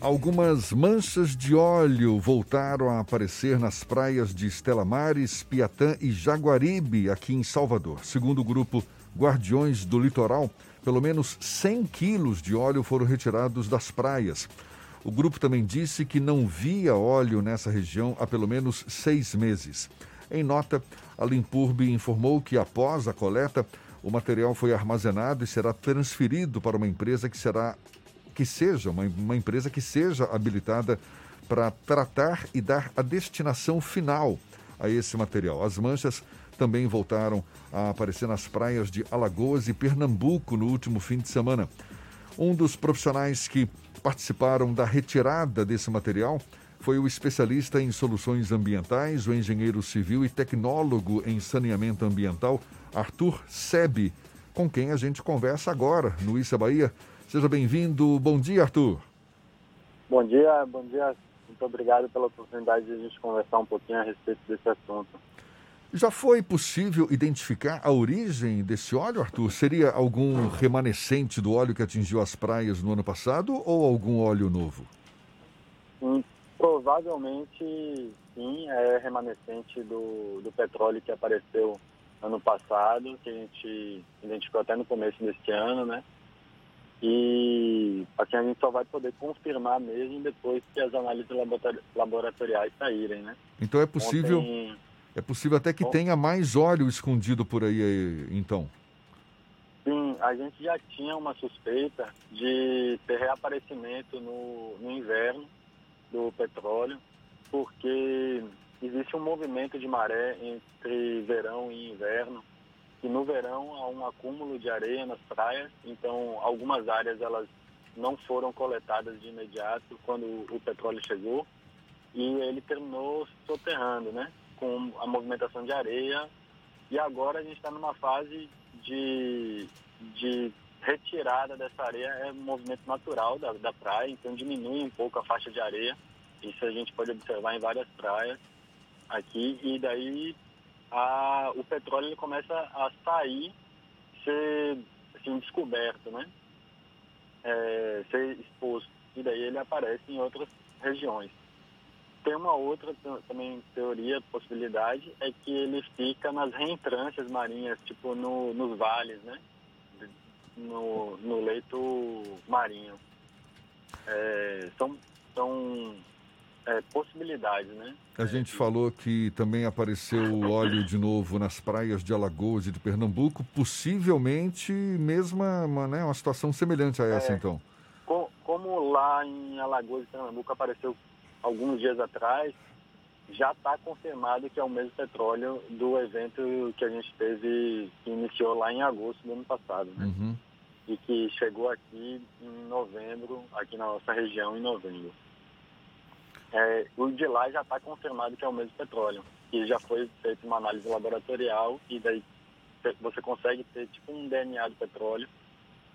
Algumas manchas de óleo voltaram a aparecer nas praias de Estela Mares, Piatã e Jaguaribe, aqui em Salvador. Segundo o grupo Guardiões do Litoral, pelo menos 100 quilos de óleo foram retirados das praias. O grupo também disse que não via óleo nessa região há pelo menos seis meses. Em nota, a Limpurbe informou que após a coleta, o material foi armazenado e será transferido para uma empresa que será que seja, uma, uma empresa que seja habilitada para tratar e dar a destinação final a esse material. As manchas também voltaram a aparecer nas praias de Alagoas e Pernambuco no último fim de semana. Um dos profissionais que participaram da retirada desse material foi o especialista em soluções ambientais, o engenheiro civil e tecnólogo em saneamento ambiental, Arthur Sebe, com quem a gente conversa agora no Issa Bahia. Seja bem-vindo. Bom dia, Arthur. Bom dia, bom dia. Muito obrigado pela oportunidade de a gente conversar um pouquinho a respeito desse assunto. Já foi possível identificar a origem desse óleo, Arthur? Seria algum remanescente do óleo que atingiu as praias no ano passado ou algum óleo novo? Hum, provavelmente sim, é remanescente do, do petróleo que apareceu ano passado, que a gente identificou até no começo deste ano, né? E assim a gente só vai poder confirmar mesmo depois que as análises laboratoriais saírem, né? Então é possível, Ontem... é possível até que tenha mais óleo escondido por aí, então. Sim, a gente já tinha uma suspeita de ter reaparecimento no, no inverno do petróleo, porque existe um movimento de maré entre verão e inverno e no verão há um acúmulo de areia nas praias, então algumas áreas elas não foram coletadas de imediato quando o petróleo chegou e ele terminou soterrando, né, com a movimentação de areia. E agora a gente está numa fase de, de retirada dessa areia, é um movimento natural da, da praia, então diminui um pouco a faixa de areia. Isso a gente pode observar em várias praias aqui e daí a, o petróleo ele começa a sair, ser assim, descoberto, né? É, ser exposto. E daí ele aparece em outras regiões. Tem uma outra também teoria, possibilidade, é que ele fica nas reentrâncias marinhas, tipo no, nos vales, né? No, no leito marinho. É, são, são é, possibilidades, né? A gente falou que também apareceu o óleo de novo nas praias de Alagoas e de Pernambuco, possivelmente mesma uma, né, uma situação semelhante a essa, é, então. Como lá em Alagoas e Pernambuco apareceu alguns dias atrás, já está confirmado que é o mesmo petróleo do evento que a gente teve, que iniciou lá em agosto do ano passado, né? Uhum. E que chegou aqui em novembro, aqui na nossa região em novembro é, o de lá já está confirmado que é o mesmo petróleo. E já foi feita uma análise laboratorial e daí você consegue ter tipo um DNA do petróleo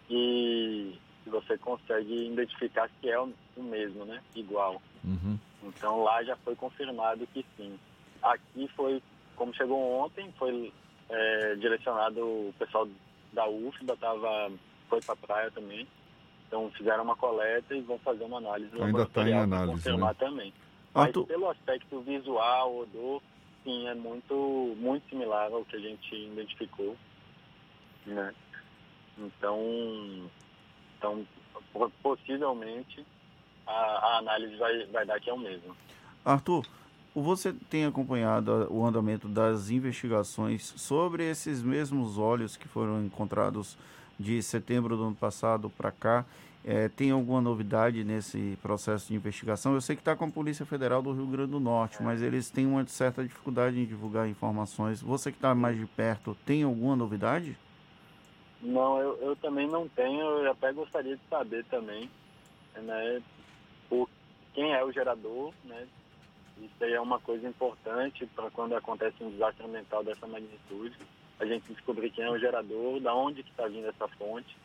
e você consegue identificar se é o mesmo, né? Igual. Uhum. Então lá já foi confirmado que sim. Aqui foi, como chegou ontem, foi é, direcionado o pessoal da UFBA, tava, foi para a praia também. Então fizeram uma coleta e vão fazer uma análise Ainda está em análise, confirmar né? também. Mas Arthur... pelo aspecto visual, odor, sim, é muito, muito similar ao que a gente identificou. Né? Então, então possivelmente a, a, análise vai, vai dar que é o mesmo. Arthur, você tem acompanhado o andamento das investigações sobre esses mesmos óleos que foram encontrados de setembro do ano passado para cá. É, tem alguma novidade nesse processo de investigação? Eu sei que está com a Polícia Federal do Rio Grande do Norte, mas eles têm uma certa dificuldade em divulgar informações. Você que está mais de perto, tem alguma novidade? Não, eu, eu também não tenho. Eu até gostaria de saber também, né, por quem é o gerador, né? Isso aí é uma coisa importante para quando acontece um desastre ambiental dessa magnitude a gente descobrir quem é o gerador, da onde que está vindo essa fonte,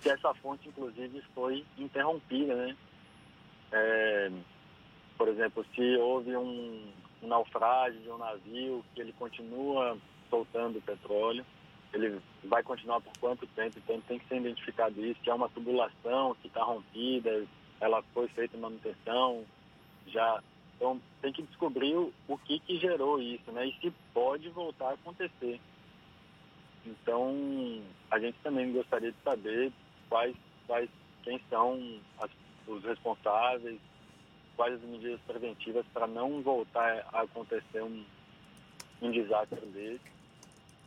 se essa fonte, inclusive, foi interrompida, né? É, por exemplo, se houve um, um naufrágio de um navio que ele continua soltando petróleo, ele vai continuar por quanto tempo, então tem que ser identificado isso, que é uma tubulação que está rompida, ela foi feita manutenção, já então tem que descobrir o, o que, que gerou isso, né? E se pode voltar a acontecer. Então a gente também gostaria de saber quais, quais quem são as, os responsáveis, quais as medidas preventivas para não voltar a acontecer um, um desastre desse,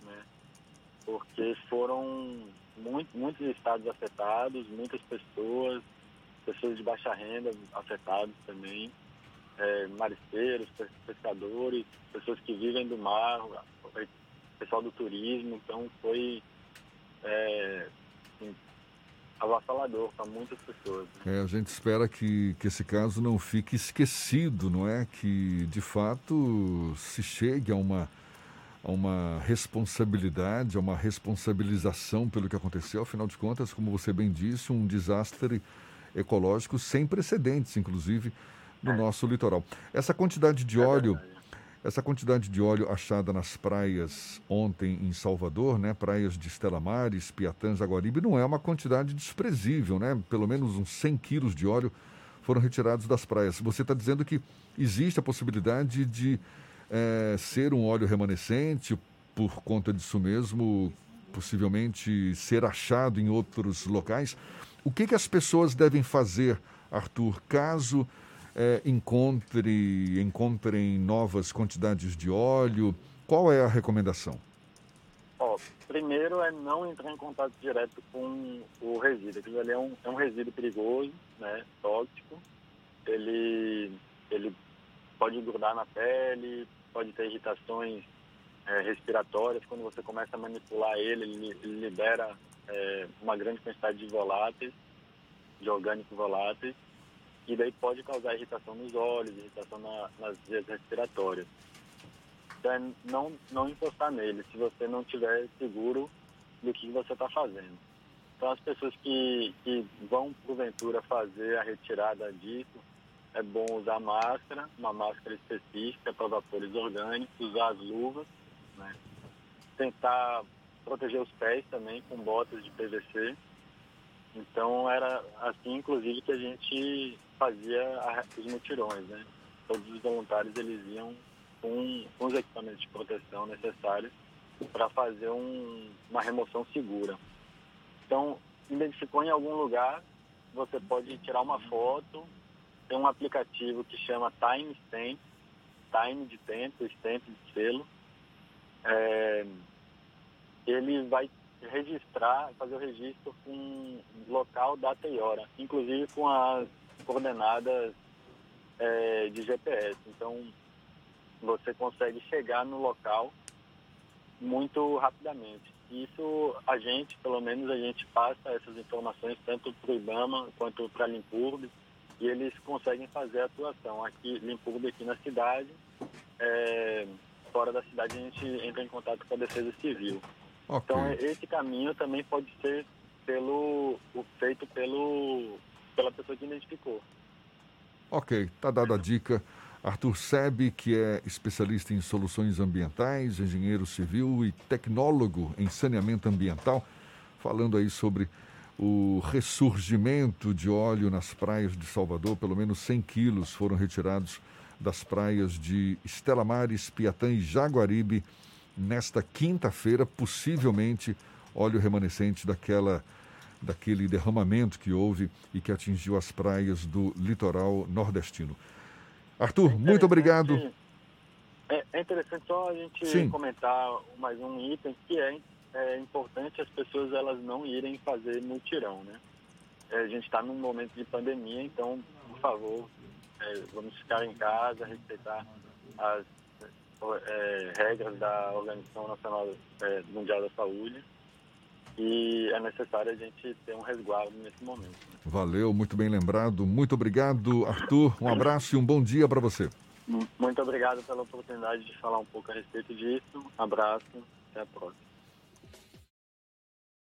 né? Porque foram muito, muitos estados afetados, muitas pessoas, pessoas de baixa renda afetadas também, é, pescadores, pessoas que vivem do mar, pessoal do turismo, então foi é, assim, avassalador para muitas pessoas. Né? É, a gente espera que, que esse caso não fique esquecido, não é? Que de fato se chegue a uma, a uma responsabilidade, a uma responsabilização pelo que aconteceu. Afinal de contas, como você bem disse, um desastre ecológico sem precedentes, inclusive, no é. nosso litoral. Essa quantidade de é óleo. Verdade essa quantidade de óleo achada nas praias ontem em Salvador, né, praias de Estela Mares, Piatã, Jaguaribe, não é uma quantidade desprezível, né? Pelo menos uns 100 quilos de óleo foram retirados das praias. Você está dizendo que existe a possibilidade de é, ser um óleo remanescente, por conta disso mesmo, possivelmente ser achado em outros locais. O que, que as pessoas devem fazer, Arthur, caso é, encontre, encontrem novas quantidades de óleo? Qual é a recomendação? Ó, primeiro é não entrar em contato direto com o resíduo. Aquilo ali é um, é um resíduo perigoso, né, tóxico. Ele, ele pode grudar na pele, pode ter irritações é, respiratórias. Quando você começa a manipular ele, ele, ele libera é, uma grande quantidade de voláteis, de orgânicos voláteis e daí pode causar irritação nos olhos, irritação na, nas vias respiratórias. Então é não, não encostar nele se você não estiver seguro do que você está fazendo. Então as pessoas que, que vão porventura fazer a retirada disso, é bom usar máscara, uma máscara específica para vapores orgânicos, usar as luvas, né? tentar proteger os pés também com botas de PVC. Então era assim, inclusive, que a gente fazia os mutirões, né? Todos os voluntários eles iam com, com os equipamentos de proteção necessários para fazer um, uma remoção segura. Então, identificou em algum lugar, você pode tirar uma foto, tem um aplicativo que chama Time Stamp, Time de tempo, Stamp de selo. É, ele vai registrar, fazer o registro com local, data e hora, inclusive com as coordenadas é, de GPS. Então, você consegue chegar no local muito rapidamente. Isso a gente, pelo menos a gente passa essas informações tanto para o IBAMA quanto para a Limpurb e eles conseguem fazer a atuação. Aqui, Limpurb aqui na cidade, é, fora da cidade a gente entra em contato com a Defesa Civil. Okay. Então esse caminho também pode ser pelo, feito pelo, pela pessoa que identificou. Ok, está dada a dica. Arthur Sebe, que é especialista em soluções ambientais, engenheiro civil e tecnólogo em saneamento ambiental, falando aí sobre o ressurgimento de óleo nas praias de Salvador. Pelo menos 100 quilos foram retirados das praias de Estela Mares, Piatã e Jaguaribe nesta quinta-feira, possivelmente óleo remanescente daquela daquele derramamento que houve e que atingiu as praias do litoral nordestino. Arthur, é muito obrigado. É, é, interessante só a gente Sim. comentar mais um item que é, é, importante as pessoas elas não irem fazer mutirão, né? É, a gente está num momento de pandemia, então, por favor, é, vamos ficar em casa, respeitar as é, regras da Organização Nacional Mundial da Saúde e é necessário a gente ter um resguardo nesse momento. Né? Valeu, muito bem lembrado. Muito obrigado, Arthur. Um abraço e um bom dia para você. Muito obrigado pela oportunidade de falar um pouco a respeito disso. Um abraço, até a próxima.